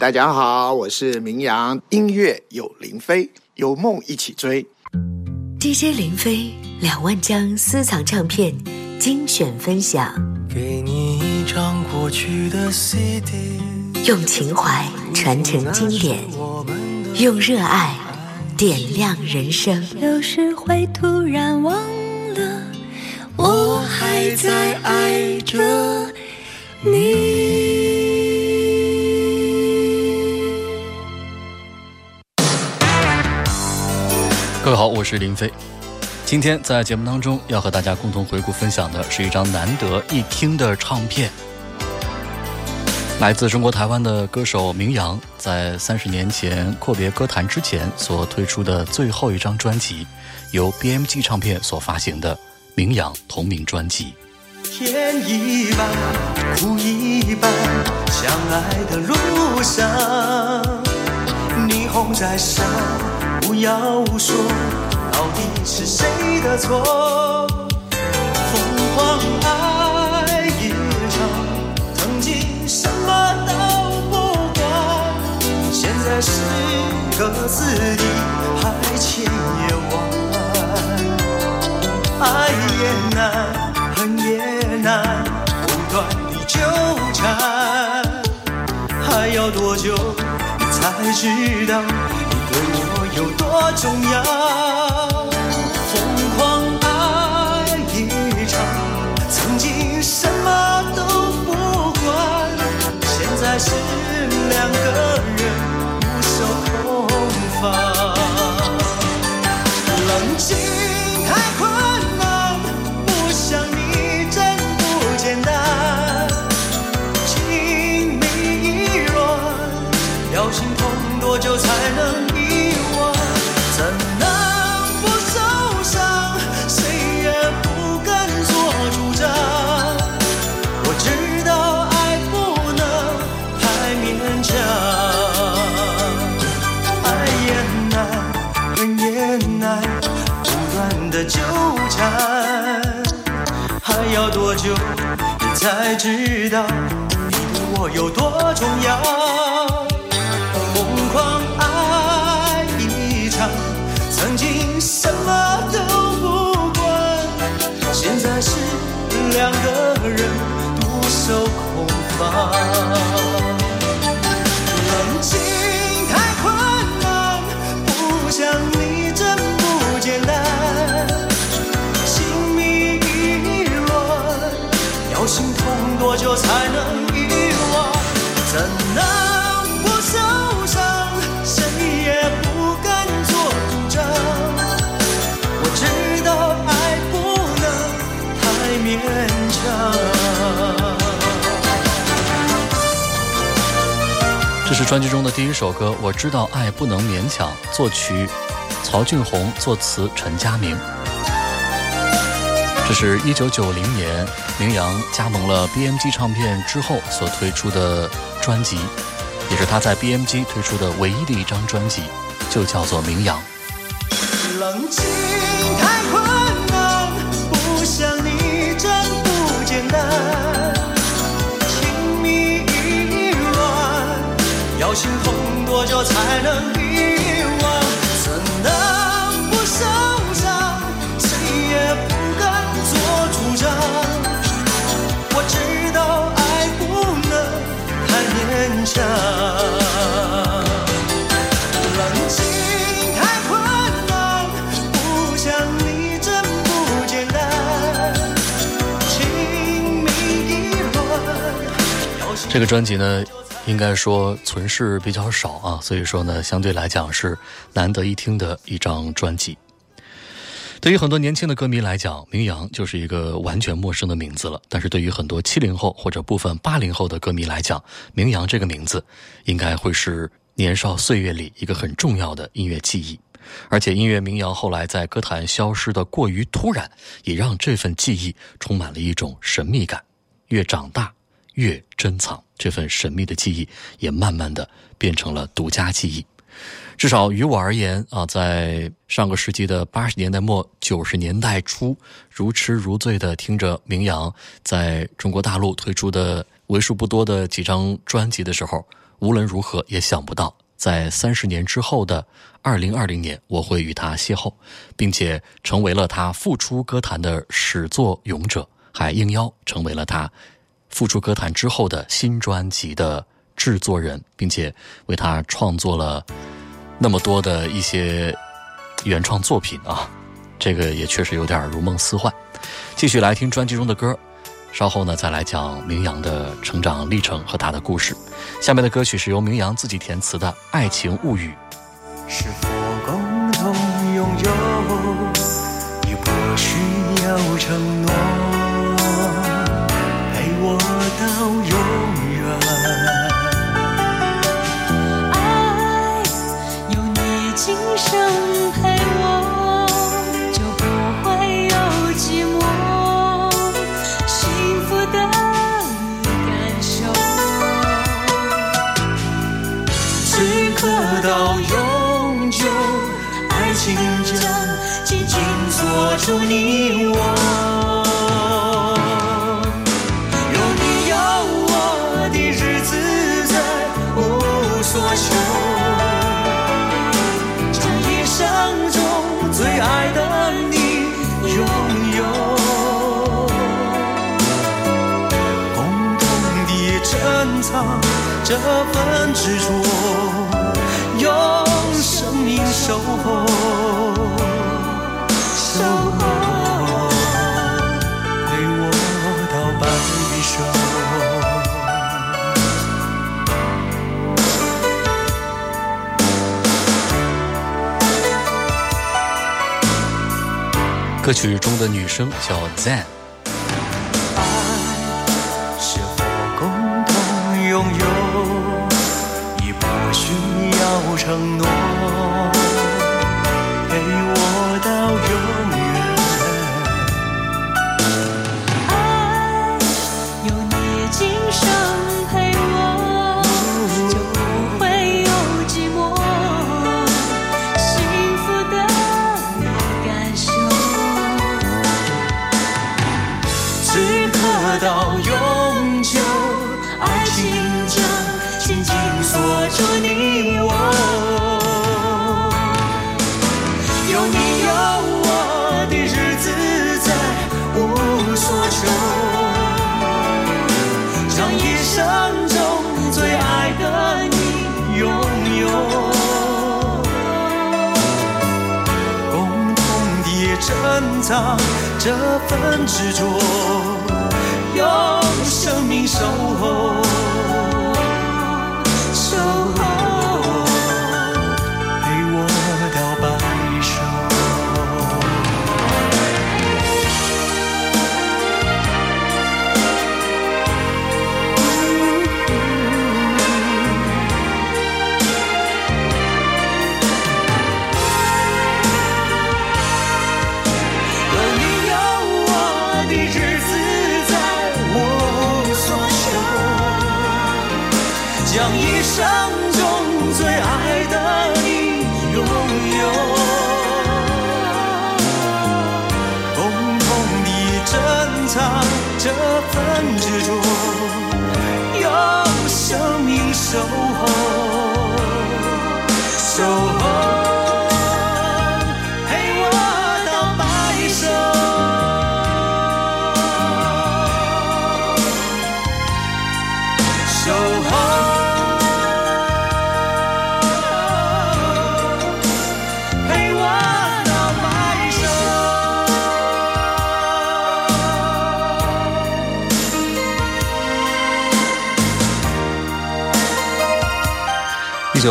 大家好，我是明阳，音乐有林飞，有梦一起追。DJ 林飞两万张私藏唱片精选分享，给你一张过去的 CD，用情怀传承经典，用热爱点亮人生。有时会突然忘了，我还在爱着你。好，我是林飞。今天在节目当中要和大家共同回顾分享的是一张难得一听的唱片，来自中国台湾的歌手明阳，在三十年前阔别歌坛之前所推出的最后一张专辑，由 BMG 唱片所发行的《明阳》同名专辑。天一半，苦一半，相爱的路上，霓虹在闪。不要说，到底是谁的错？疯狂爱一场，曾经什么都不管，现在是各自的海千夜晚。爱也难，恨也难，不断的纠缠，还要多久你才知道？对我有多重要？有多重要？疯狂爱一场，曾经什么都不管，现在是两个人独守空房。这是专辑中的第一首歌，我知道爱不能勉强。作曲曹俊宏，作词陈佳明。这是一九九零年明阳加盟了 BMG 唱片之后所推出的专辑，也是他在 BMG 推出的唯一的一张专辑，就叫做《明阳》。冷静多久才能遗忘？怎能不受伤？谁也不敢做主张。我知道爱不能太勉强，冷静太困难，不想你真不简单，情迷意乱。这个专辑呢，应该说存世比较少啊，所以说呢，相对来讲是难得一听的一张专辑。对于很多年轻的歌迷来讲，明阳就是一个完全陌生的名字了。但是对于很多七零后或者部分八零后的歌迷来讲，明阳这个名字应该会是年少岁月里一个很重要的音乐记忆。而且音乐民谣后来在歌坛消失的过于突然，也让这份记忆充满了一种神秘感。越长大越珍藏，这份神秘的记忆也慢慢的变成了独家记忆。至少于我而言啊，在上个世纪的八十年代末、九十年代初，如痴如醉的听着明阳在中国大陆推出的为数不多的几张专辑的时候，无论如何也想不到，在三十年之后的二零二零年，我会与他邂逅，并且成为了他复出歌坛的始作俑者，还应邀成为了他复出歌坛之后的新专辑的制作人，并且为他创作了那么多的一些原创作品啊，这个也确实有点如梦似幻。继续来听专辑中的歌。稍后呢，再来讲明阳的成长历程和他的故事。下面的歌曲是由明阳自己填词的《爱情物语》。是否共同拥有，亦或需要承诺，到永远？爱有你今生陪我，就不会有寂寞，幸福的感受。此刻到永久，爱情将紧紧锁住你这份执着，用生命守候，守候，陪我到白首。歌曲中的女生叫 Zen。这份执着，用生命守候，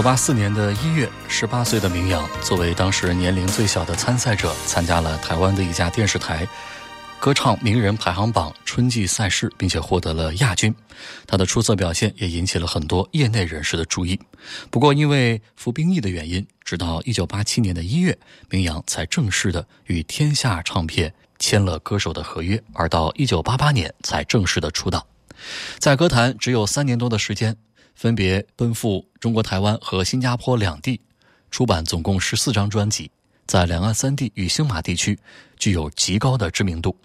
八四年的一月，十八岁的明阳作为当时年龄最小的参赛者，参加了台湾的一家电视台歌唱名人排行榜春季赛事，并且获得了亚军。他的出色表现也引起了很多业内人士的注意。不过，因为服兵役的原因，直到一九八七年的一月，明阳才正式的与天下唱片签了歌手的合约，而到一九八八年才正式的出道。在歌坛只有三年多的时间，分别奔赴中国台湾和新加坡两地，出版总共十四张专辑，在两岸三地与星马地区具有极高的知名度。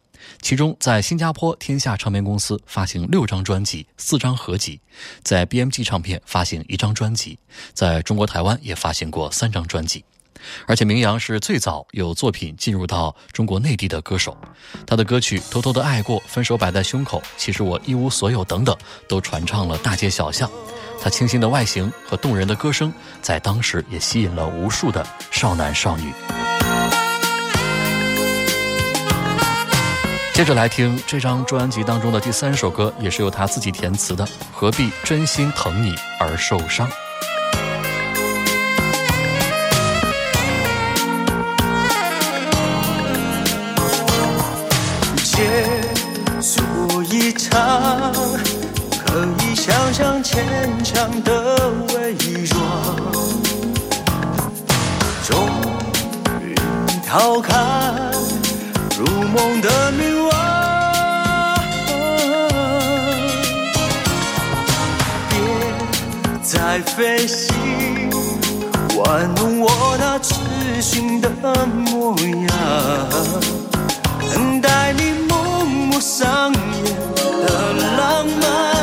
其中在新加坡天下唱片公司发行六张专辑、四张合集，在 BMG 唱片发行一张专辑，在中国台湾也发行过三张专辑。而且明阳是最早有作品进入到中国内地的歌手，他的歌曲《偷偷的爱过》《分手摆在胸口》《其实我一无所有》等等，都传唱了大街小巷。他清新的外形和动人的歌声，在当时也吸引了无数的少男少女。接着来听这张专辑当中的第三首歌，也是由他自己填词的，《何必真心疼你而受伤》。牵强的伪装，终于逃开如梦的迷惘。别再费心玩弄我那痴心的模样。等待你幕幕上演的浪漫，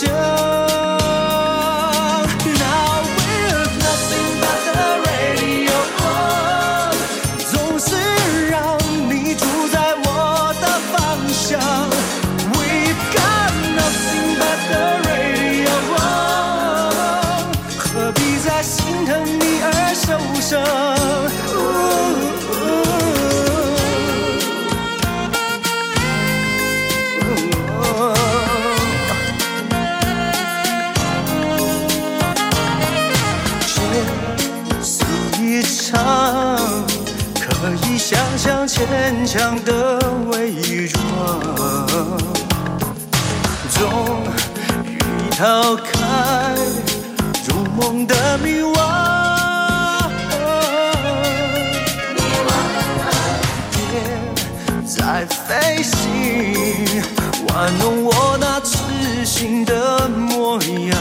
假牵强的伪装，终于逃开如梦的迷惘。别再费心玩弄我那痴心的模样。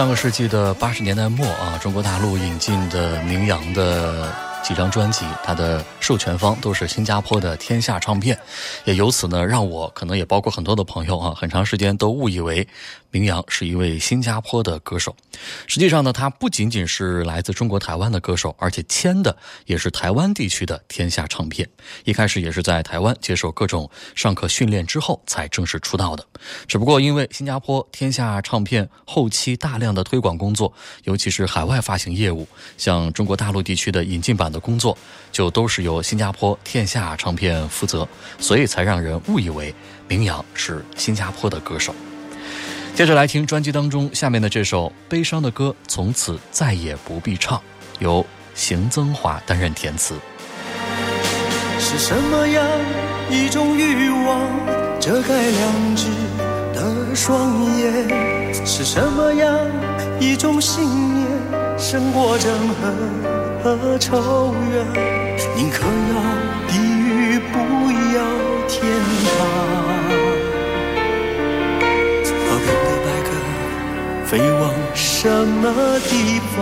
上个世纪的八十年代末啊，中国大陆引进的名扬的几张专辑，它的授权方都是新加坡的天下唱片，也由此呢，让我可能也包括很多的朋友啊，很长时间都误以为名扬是一位新加坡的歌手。实际上呢，他不仅仅是来自中国台湾的歌手，而且签的也是台湾地区的天下唱片。一开始也是在台湾接受各种上课训练之后才正式出道的。只不过因为新加坡天下唱片后期大量的推广工作，尤其是海外发行业务，像中国大陆地区的引进版版的工作就都是由新加坡天下唱片负责，所以才让人误以为明阳是新加坡的歌手。接着来听专辑当中下面的这首悲伤的歌，从此再也不必唱，由邢增华担任填词。是什么样一种欲望遮盖良知的双眼？是什么样一种信念胜过憎恨和仇怨？宁可，要天堂。和平的白鸽飞往什么地方？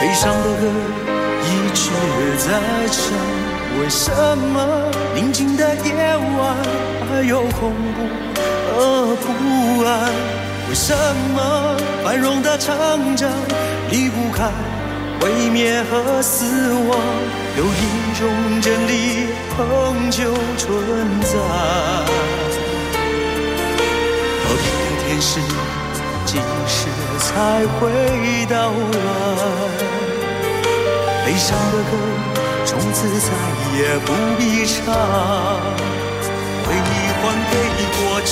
悲伤的歌。一直在唱，为什么宁静的夜晚还有恐怖和不安？为什么繁荣的成长离不开毁灭和死亡？有一种真理恒久存在，和平的天使几时才会到来？悲伤的歌，从此再也不必唱。回忆还给过去，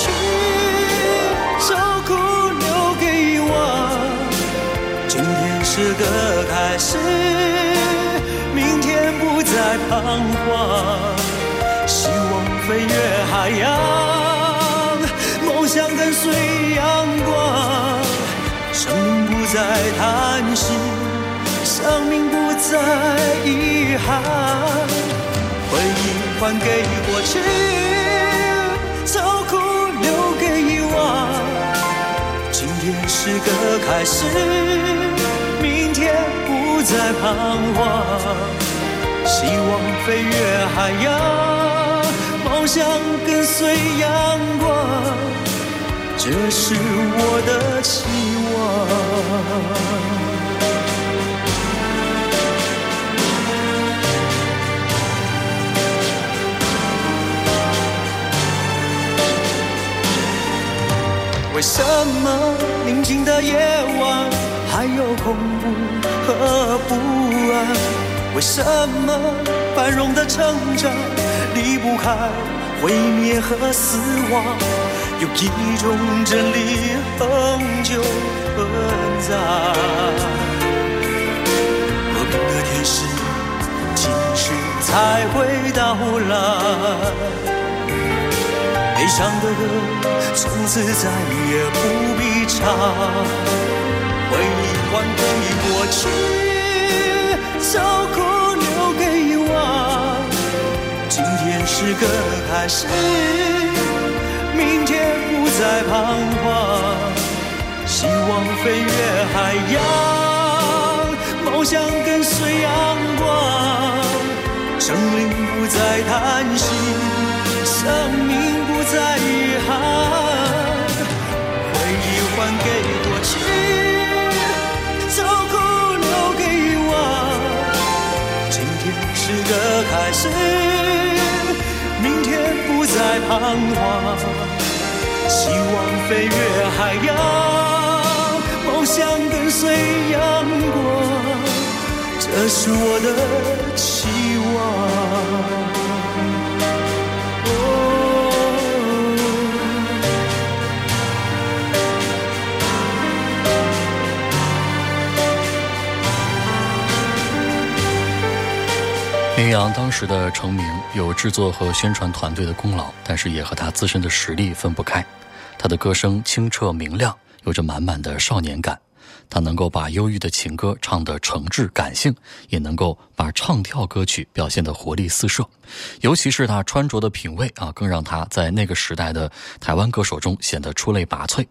是个开始，明天不再彷徨。希望飞越海洋，梦想跟随阳光。生命不再叹息，生命不。再遗憾，回忆还给过去，受苦留给遗忘。今天是个开始，明天不再彷徨。希望飞越海洋，梦想跟随阳光，这是我的期望。为什么宁静的夜晚还有恐怖和不安？为什么繁荣的成长离不开毁灭和死亡？有一种真理恒久存在，和平的天使几时才会到来？悲伤的歌，从此再也不必唱。回忆还给过去，受苦留给遗忘。今天是个开始，明天不再彷徨。希望飞越海洋，梦想跟随阳光。生灵不再叹息，生命不。再遗憾，回忆还给过去，是个开始，明天不再彷徨。希望飞越海洋，梦想跟随阳光，这是我的期望。阳当时的成名有制作和宣传团队的功劳，但是也和他自身的实力分不开。他的歌声清澈明亮，有着满满的少年感。他能够把忧郁的情歌唱得诚挚感性，也能够把唱跳歌曲表现得活力四射。尤其是他穿着的品味啊，更让他在那个时代的台湾歌手中显得出类拔萃，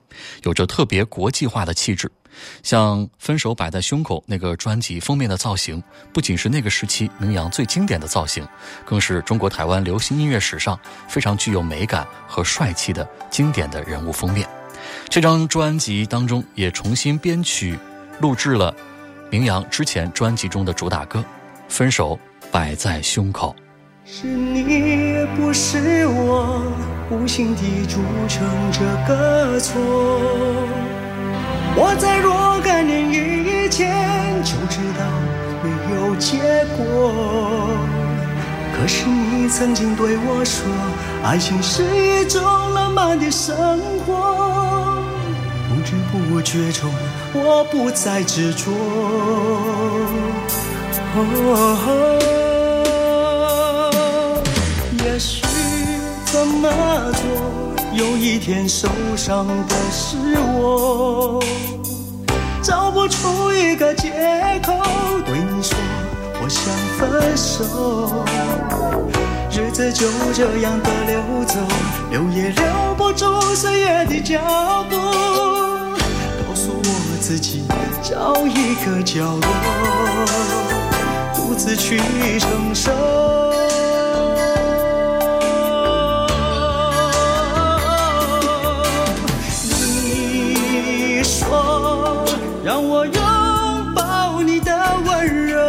有着特别国际化的气质。像《分手摆在胸口》那个专辑封面的造型，不仅是那个时期明扬最经典的造型，更是中国台湾流行音乐史上非常具有美感和帅气的经典的人物封面。这张专辑当中也重新编曲录制了明扬之前专辑中的主打歌《分手摆在胸口》。是你不是我，无心地铸成这个错。我在若干年以前就知道没。有结果。可是你曾经对我说，爱情是一种浪漫的生活。不知不觉中，我不再执着。哦也许这么做，有一天受伤的是我，找不出一个借口对你说我想分手。日子就这样的流走，留也留不住岁月的脚步。告诉我自己，找一个角落，独自去承受。让我拥抱你的温柔，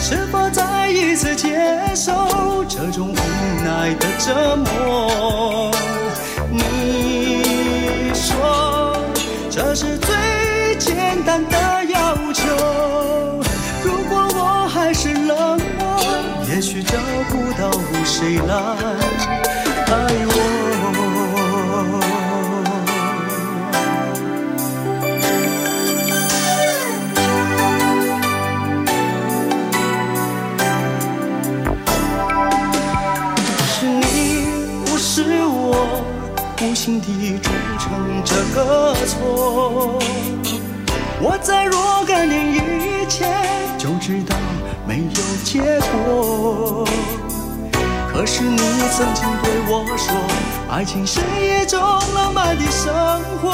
是否再一次接受这种无奈的折磨？你说这是最简单的要求，如果我还是冷漠，也许找不到谁来个错。我在若干年以前就知道没有结果，可是你曾经对我说，爱情是一种浪漫的生活。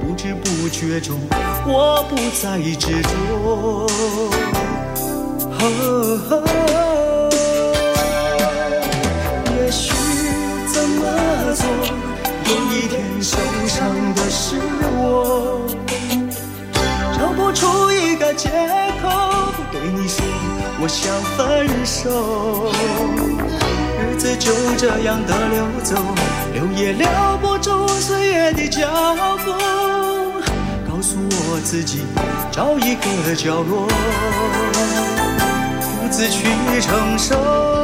不知不觉中，我不再执着。伤的是我，找不出一个借口对你说我想分手。日子就这样的流走，留也留不住岁月的脚步。告诉我自己，找一个角落。独自去承受。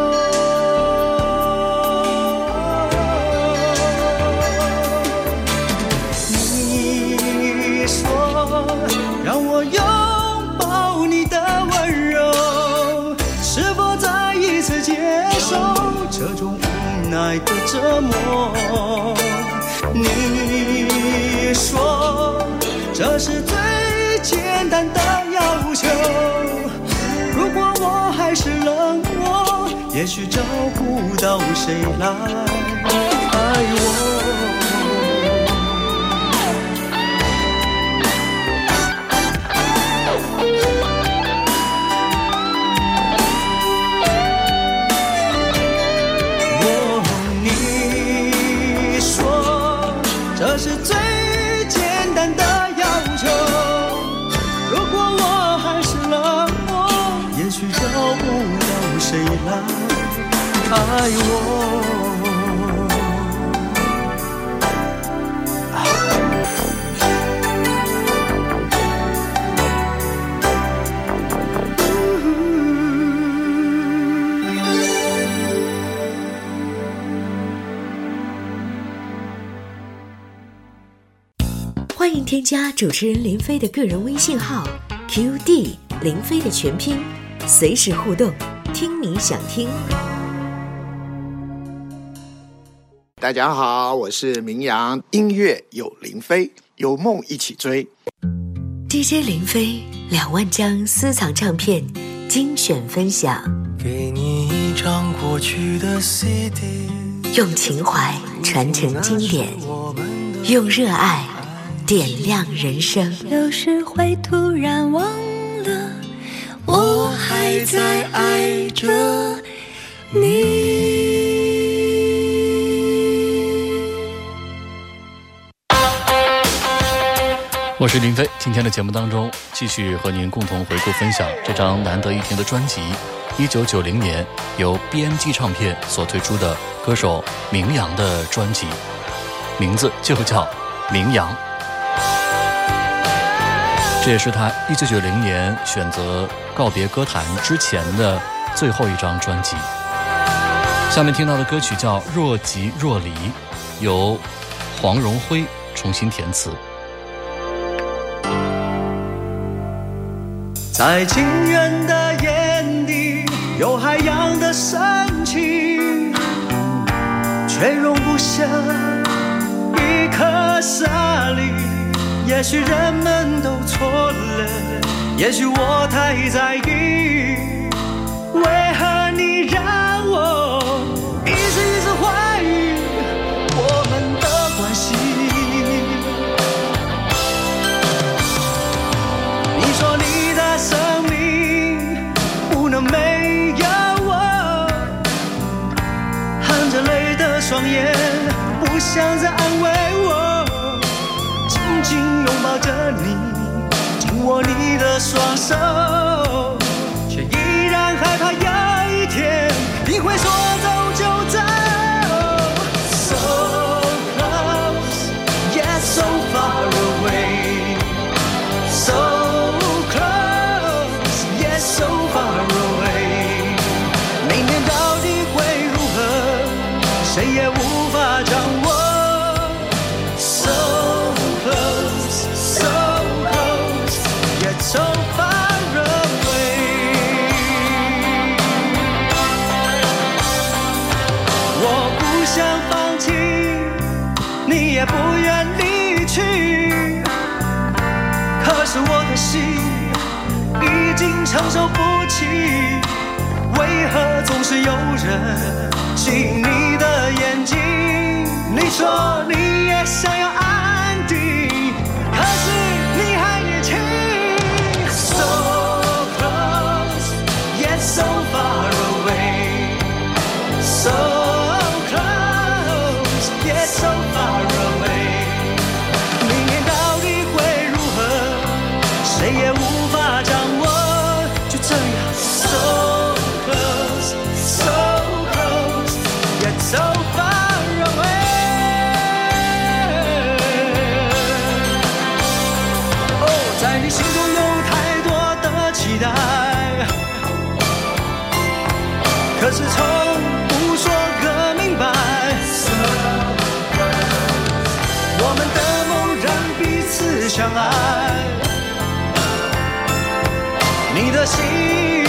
爱的折磨？你说这是最简单的要求。如果我还是冷漠，也许找不到谁来爱我。爱我。欢迎添加主持人林飞的个人微信号 QD 林飞的全拼，随时互动，听你想听。大家好，我是明阳，音乐有林飞，有梦一起追。DJ 林飞两万张私藏唱片精选分享，给你一张过去的 CD，用情怀传承经典，用热爱点亮人生。有时会突然忘了，我还在爱着你。我是林飞，今天的节目当中，继续和您共同回顾分享这张难得一听的专辑，一九九零年由 BMG 唱片所推出的歌手明阳的专辑，名字就叫《明阳》。这也是他一九九零年选择告别歌坛之前的最后一张专辑。下面听到的歌曲叫《若即若离》，由黄荣辉重新填词。在情人的眼里，有海洋的深情，却容不下一颗沙粒。也许人们都错了，也许我太在意，为何想再安慰我，紧紧拥抱着你，紧握你的双手，承受不起，为何总是有人吸引你的眼睛？你说你也想相爱，你的心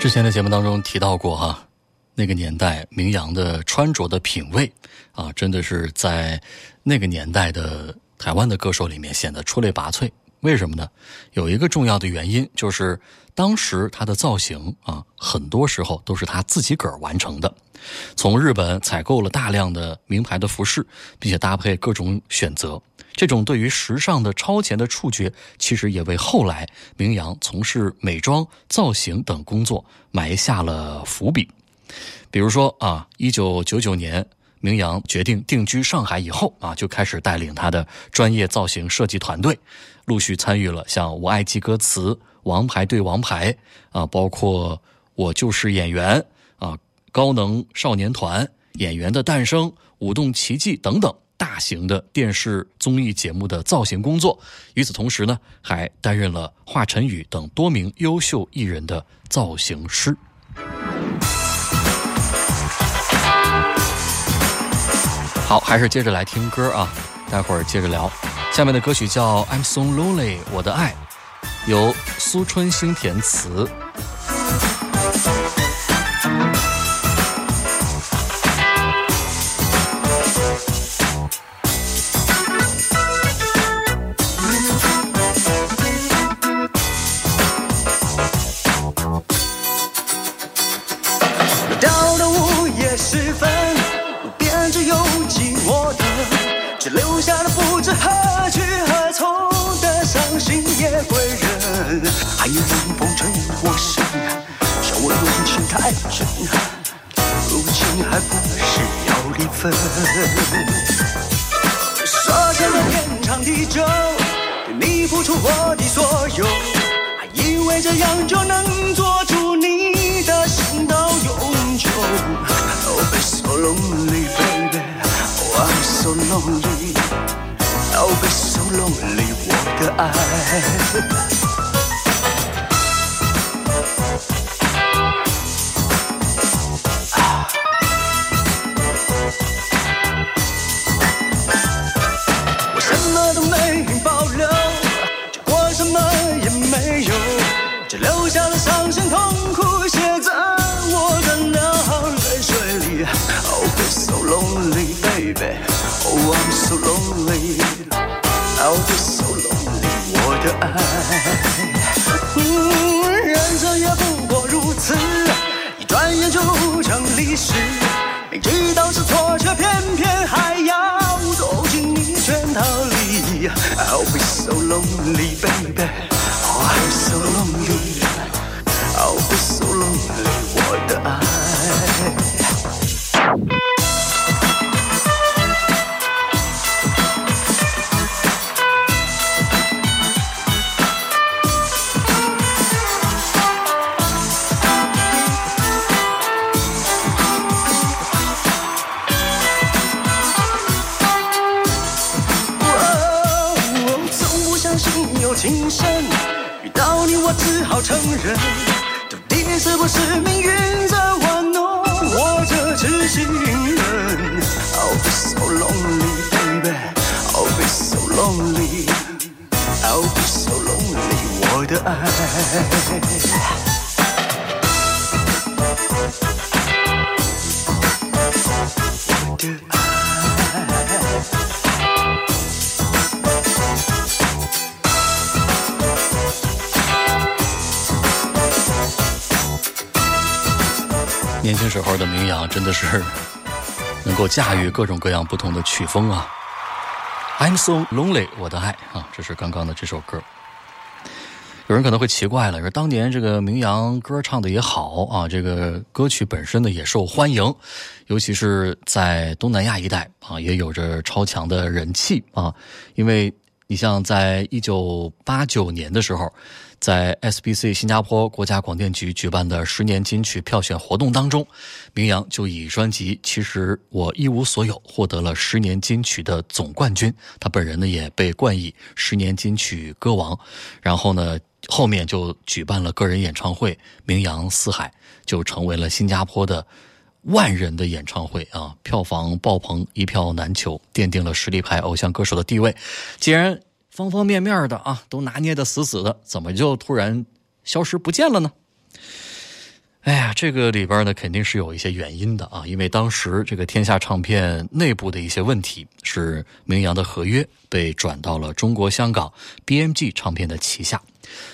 之前的节目当中提到过哈，那个年代名扬的穿着的品味啊，真的是在那个年代的台湾的歌手里面显得出类拔萃。为什么呢？有一个重要的原因就是当时他的造型啊，很多时候都是他自己个儿完成的。从日本采购了大量的名牌的服饰，并且搭配各种选择。这种对于时尚的超前的触觉，其实也为后来名扬从事美妆、造型等工作埋下了伏笔。比如说啊，一九九九年，明阳决定定居上海以后啊，就开始带领他的专业造型设计团队，陆续参与了像《我爱记歌词》《王牌对王牌》啊，包括《我就是演员》啊，《高能少年团》《演员的诞生》《舞动奇迹》等等。大型的电视综艺节目的造型工作，与此同时呢，还担任了华晨宇等多名优秀艺人的造型师。好，还是接着来听歌啊，待会儿接着聊。下面的歌曲叫《I'm So Lonely》，我的爱，由苏春兴填词。下了不知何去何从的伤心夜归人。还有冷风吹我身，笑我用情太深，如今还不是要离分。说成了天长地久，你付出我的所有，还以为这样就能做出你的心到永久。Oh, be so lonely, baby. Oh, I'm so lonely. Oh, be so lonely, 我的爱。我什么都没保留，结果什么也没有，只留下了伤心痛苦写在我的脑泪水里。Oh, be so lonely, baby. Oh, I'm so lonely. Oh, be so lonely, 我的爱。嗯，人生也不过如此，一转眼就成历史。明知道是错，却偏偏还要走进你圈套里。I'll be so lonely, baby. Oh, I'm so lonely. I'll be so lonely, 驾驭各种各样不同的曲风啊。I'm so lonely，我的爱啊，这是刚刚的这首歌。有人可能会奇怪了，说当年这个名扬歌唱的也好啊，这个歌曲本身呢也受欢迎，尤其是在东南亚一带啊，也有着超强的人气啊。因为你像在一九八九年的时候，在 SBC 新加坡国家广电局举办的十年金曲票选活动当中，明阳就以专辑《其实我一无所有》获得了十年金曲的总冠军。他本人呢也被冠以十年金曲歌王。然后呢，后面就举办了个人演唱会，名扬四海，就成为了新加坡的万人的演唱会啊，票房爆棚，一票难求，奠定了实力派偶像歌手的地位。既然方方面面的啊都拿捏的死死的，怎么就突然消失不见了呢？哎呀，这个里边呢肯定是有一些原因的啊，因为当时这个天下唱片内部的一些问题，是明阳的合约被转到了中国香港 BMG 唱片的旗下。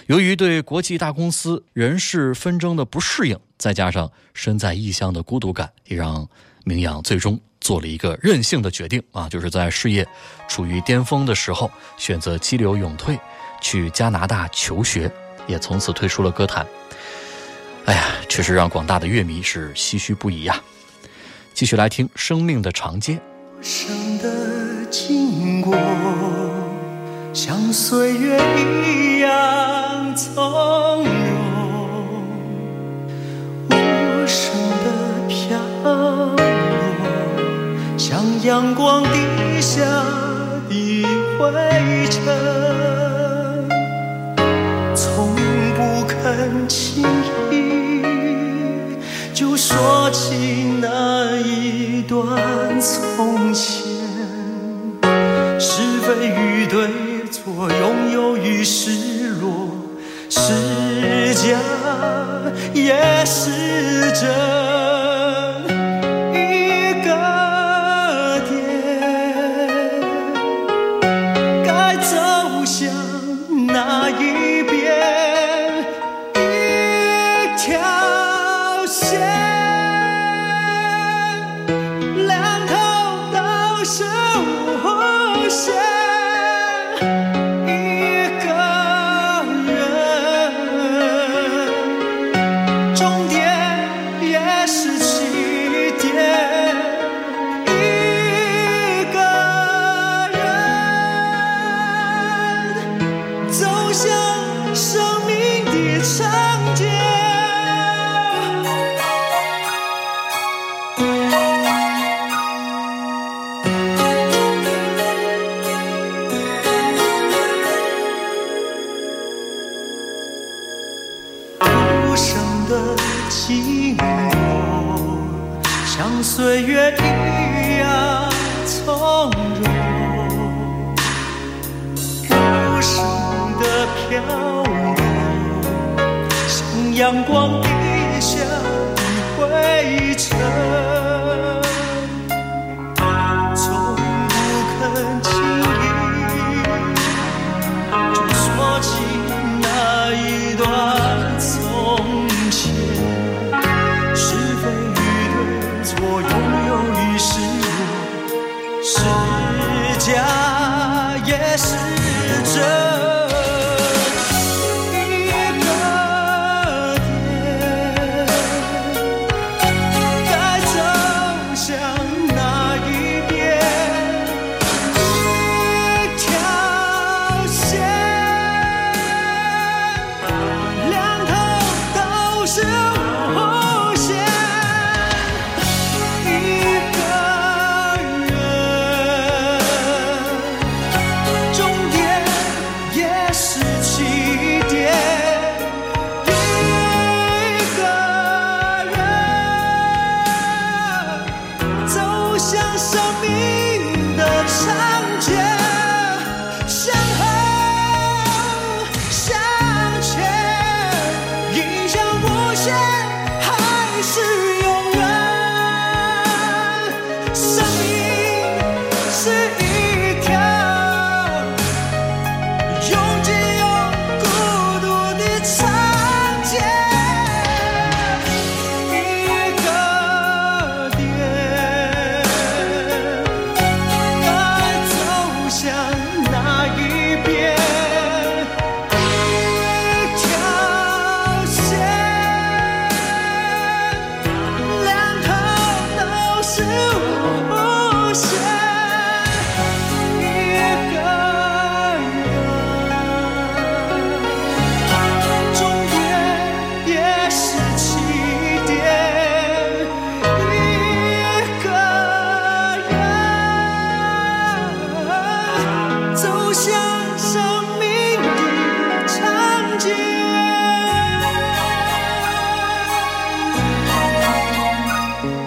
由于对国际大公司人事纷争的不适应，再加上身在异乡的孤独感，也让明阳最终做了一个任性的决定啊，就是在事业处于巅峰的时候，选择激流勇退，去加拿大求学，也从此退出了歌坛。哎呀，确实让广大的乐迷是唏嘘不已呀。继续来听《生命的长街》。生的经过，像岁月一样从容，无声的飘，像阳光底下的灰尘，从不肯轻易就说起那一段从前，是非与对错，拥有与失落，是假也是真。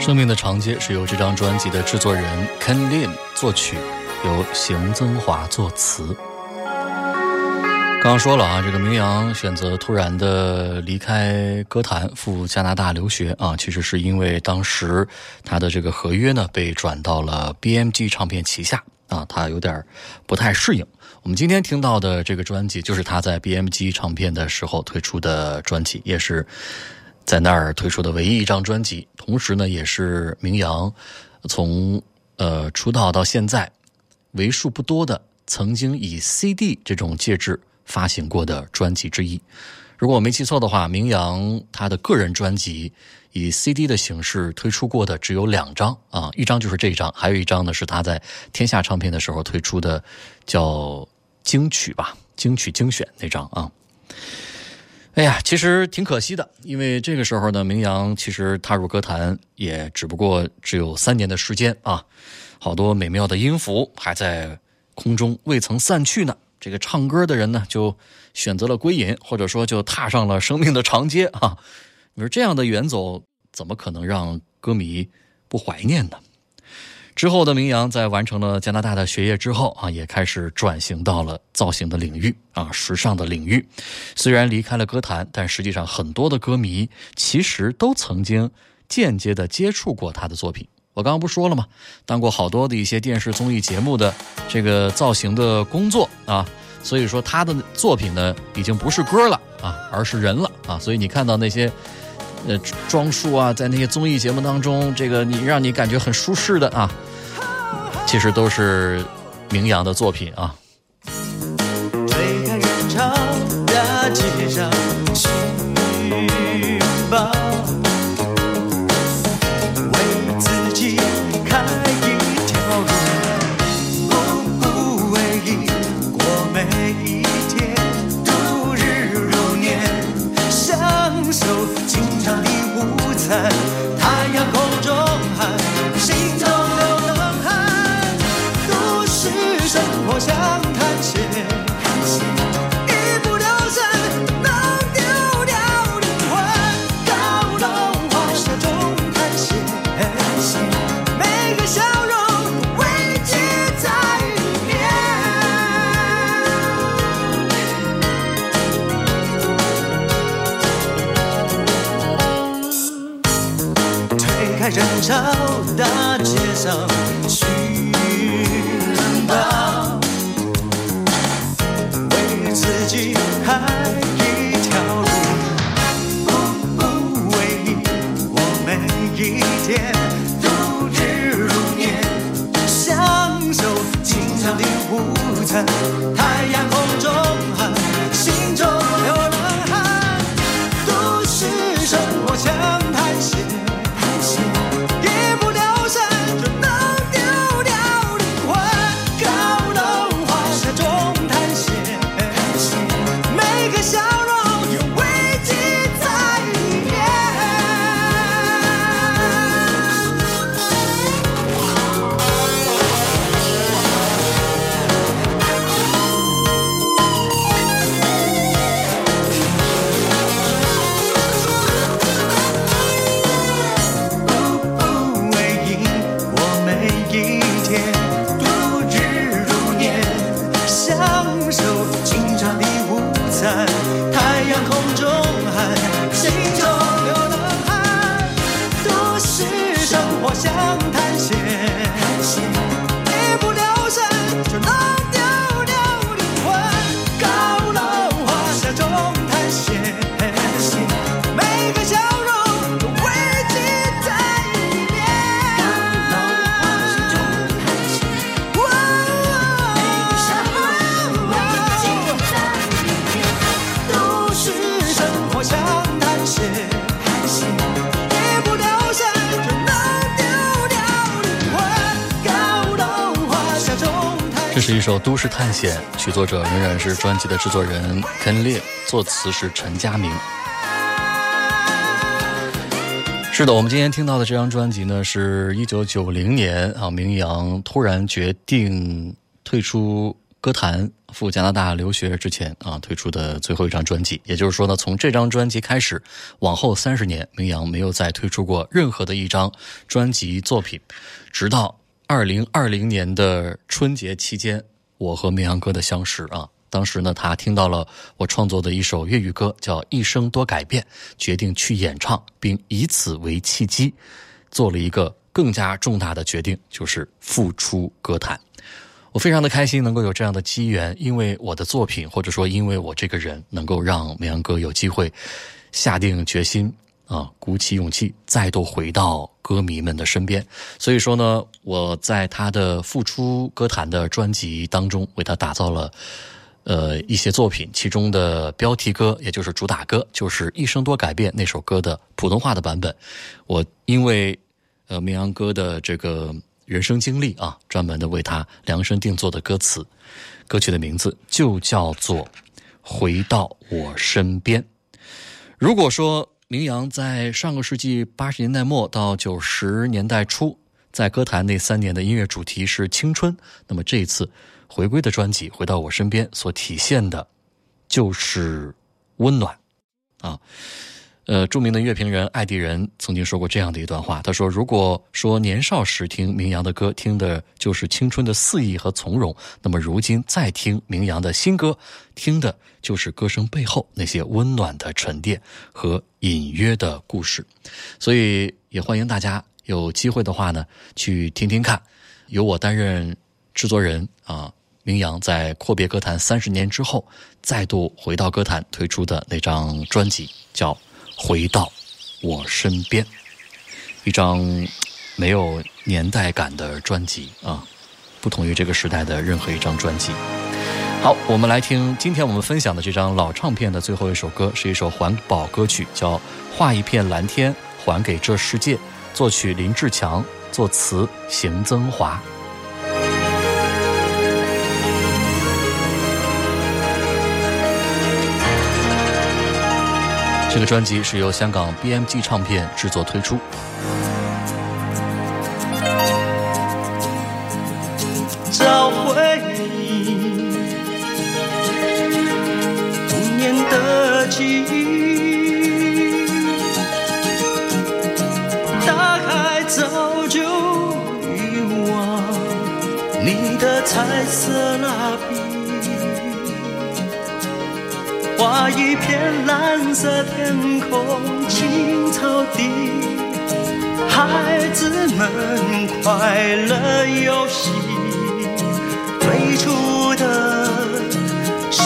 生命的长街是由这张专辑的制作人 Ken Lin 作曲，由邢增华作词。刚刚说了啊，这个明阳选择突然的离开歌坛，赴加拿大留学啊，其实是因为当时他的这个合约呢被转到了 BMG 唱片旗下啊，他有点不太适应。我们今天听到的这个专辑，就是他在 BMG 唱片的时候推出的专辑，也是在那儿推出的唯一一张专辑，同时呢，也是明阳从呃出道到现在为数不多的曾经以 CD 这种介质发行过的专辑之一。如果我没记错的话，明阳他的个人专辑以 CD 的形式推出过的只有两张啊，一张就是这一张，还有一张呢是他在天下唱片的时候推出的，叫金曲吧，金曲精选那张啊。哎呀，其实挺可惜的，因为这个时候呢，明阳其实踏入歌坛也只不过只有三年的时间啊，好多美妙的音符还在空中未曾散去呢。这个唱歌的人呢，就选择了归隐，或者说就踏上了生命的长街啊。你说这样的远走，怎么可能让歌迷不怀念呢？之后的明阳在完成了加拿大的学业之后啊，也开始转型到了造型的领域啊，时尚的领域。虽然离开了歌坛，但实际上很多的歌迷其实都曾经间接的接触过他的作品。我刚刚不说了吗？当过好多的一些电视综艺节目的这个造型的工作啊，所以说他的作品呢，已经不是歌了啊，而是人了啊。所以你看到那些呃装束啊，在那些综艺节目当中，这个你让你感觉很舒适的啊，其实都是名扬的作品啊。开人潮大街上去吧。为自己开一条路，不不为你过每一天，度日如年，享受经常的午餐，探险，曲作者仍然是专辑的制作人 Ken Lee，作词是陈佳明。是的，我们今天听到的这张专辑呢，是一九九零年啊，明阳突然决定退出歌坛，赴加拿大留学之前啊推出的最后一张专辑。也就是说呢，从这张专辑开始，往后三十年，明阳没有再推出过任何的一张专辑作品，直到二零二零年的春节期间，我和明阳哥的相识啊。当时呢，他听到了我创作的一首粤语歌，叫《一生多改变》，决定去演唱，并以此为契机，做了一个更加重大的决定，就是复出歌坛。我非常的开心能够有这样的机缘，因为我的作品，或者说因为我这个人，能够让明阳哥有机会下定决心啊，鼓起勇气，再度回到歌迷们的身边。所以说呢，我在他的复出歌坛的专辑当中，为他打造了。呃一些作品，其中的标题歌也就是主打歌，就是《一生多改变》那首歌的普通话的版本。我因为呃明阳哥的这个人生经历啊，专门的为他量身定做的歌词，歌曲的名字就叫做《回到我身边》。如果说明阳在上个世纪八十年代末到九十年代初，在歌坛那三年的音乐主题是青春，那么这一次回归的专辑《回到我身边》所体现的，就是温暖啊。呃，著名的乐评人艾迪人曾经说过这样的一段话，他说：“如果说年少时听明阳的歌，听的就是青春的肆意和从容，那么如今再听明阳的新歌，听的就是歌声背后那些温暖的沉淀和隐约的故事。所以，也欢迎大家有机会的话呢，去听听看，由我担任制作人啊，明阳在阔别歌坛三十年之后，再度回到歌坛推出的那张专辑，叫。”回到我身边，一张没有年代感的专辑啊，不同于这个时代的任何一张专辑。好，我们来听今天我们分享的这张老唱片的最后一首歌，是一首环保歌曲，叫《画一片蓝天还给这世界》，作曲林志强，作词邢增华。这个专辑是由香港 BMG 唱片制作推出。找回你童年的记忆，大海早就遗忘你的彩色蜡笔。画一片蓝色天空，青草地，孩子们快乐游戏，最初的世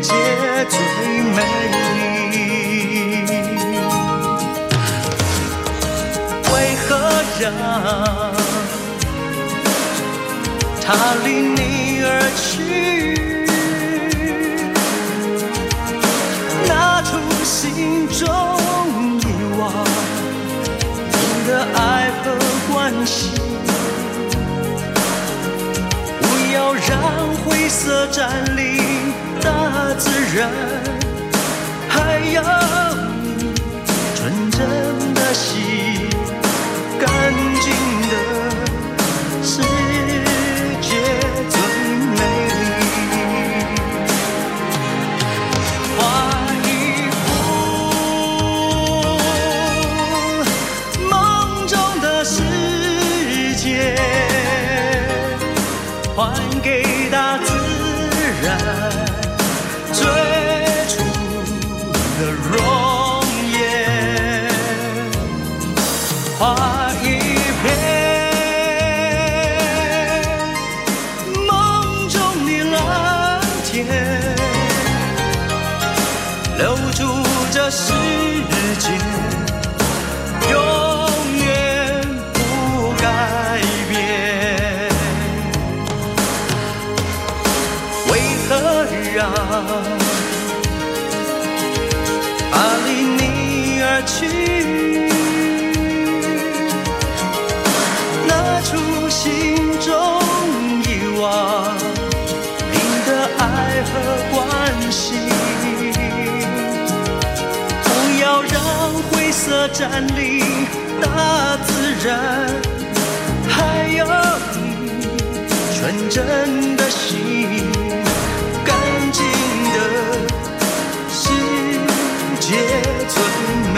界最美丽。为何让他离你而去？中遗忘你的爱和关心，不要让灰色占领大自然，还有色占领大自然，还有你纯真的心，干净的世界最美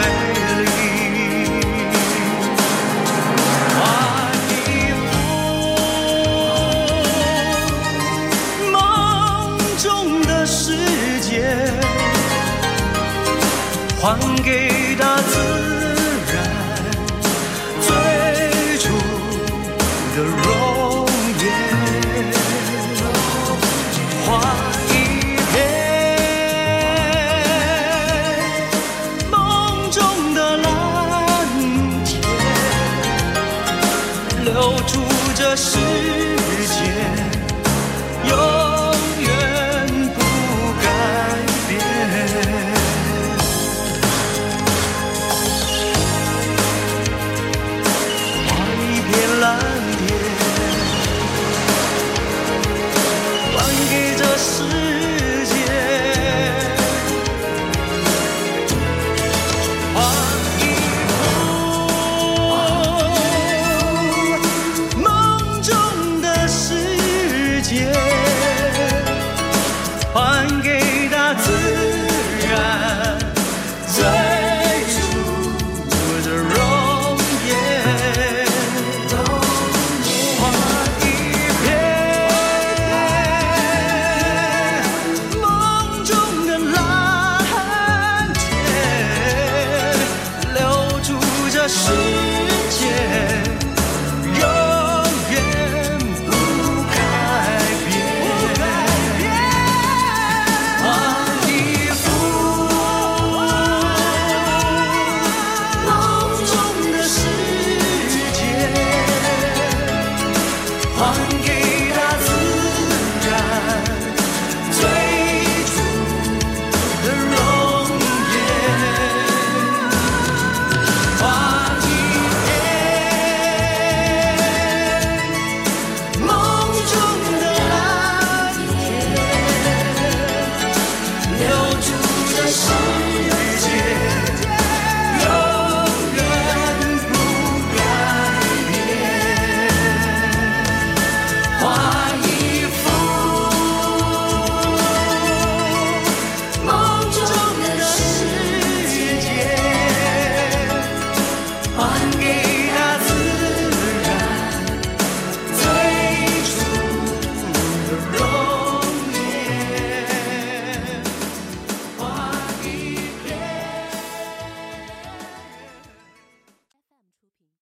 丽。画一幅梦中的世界。还给大自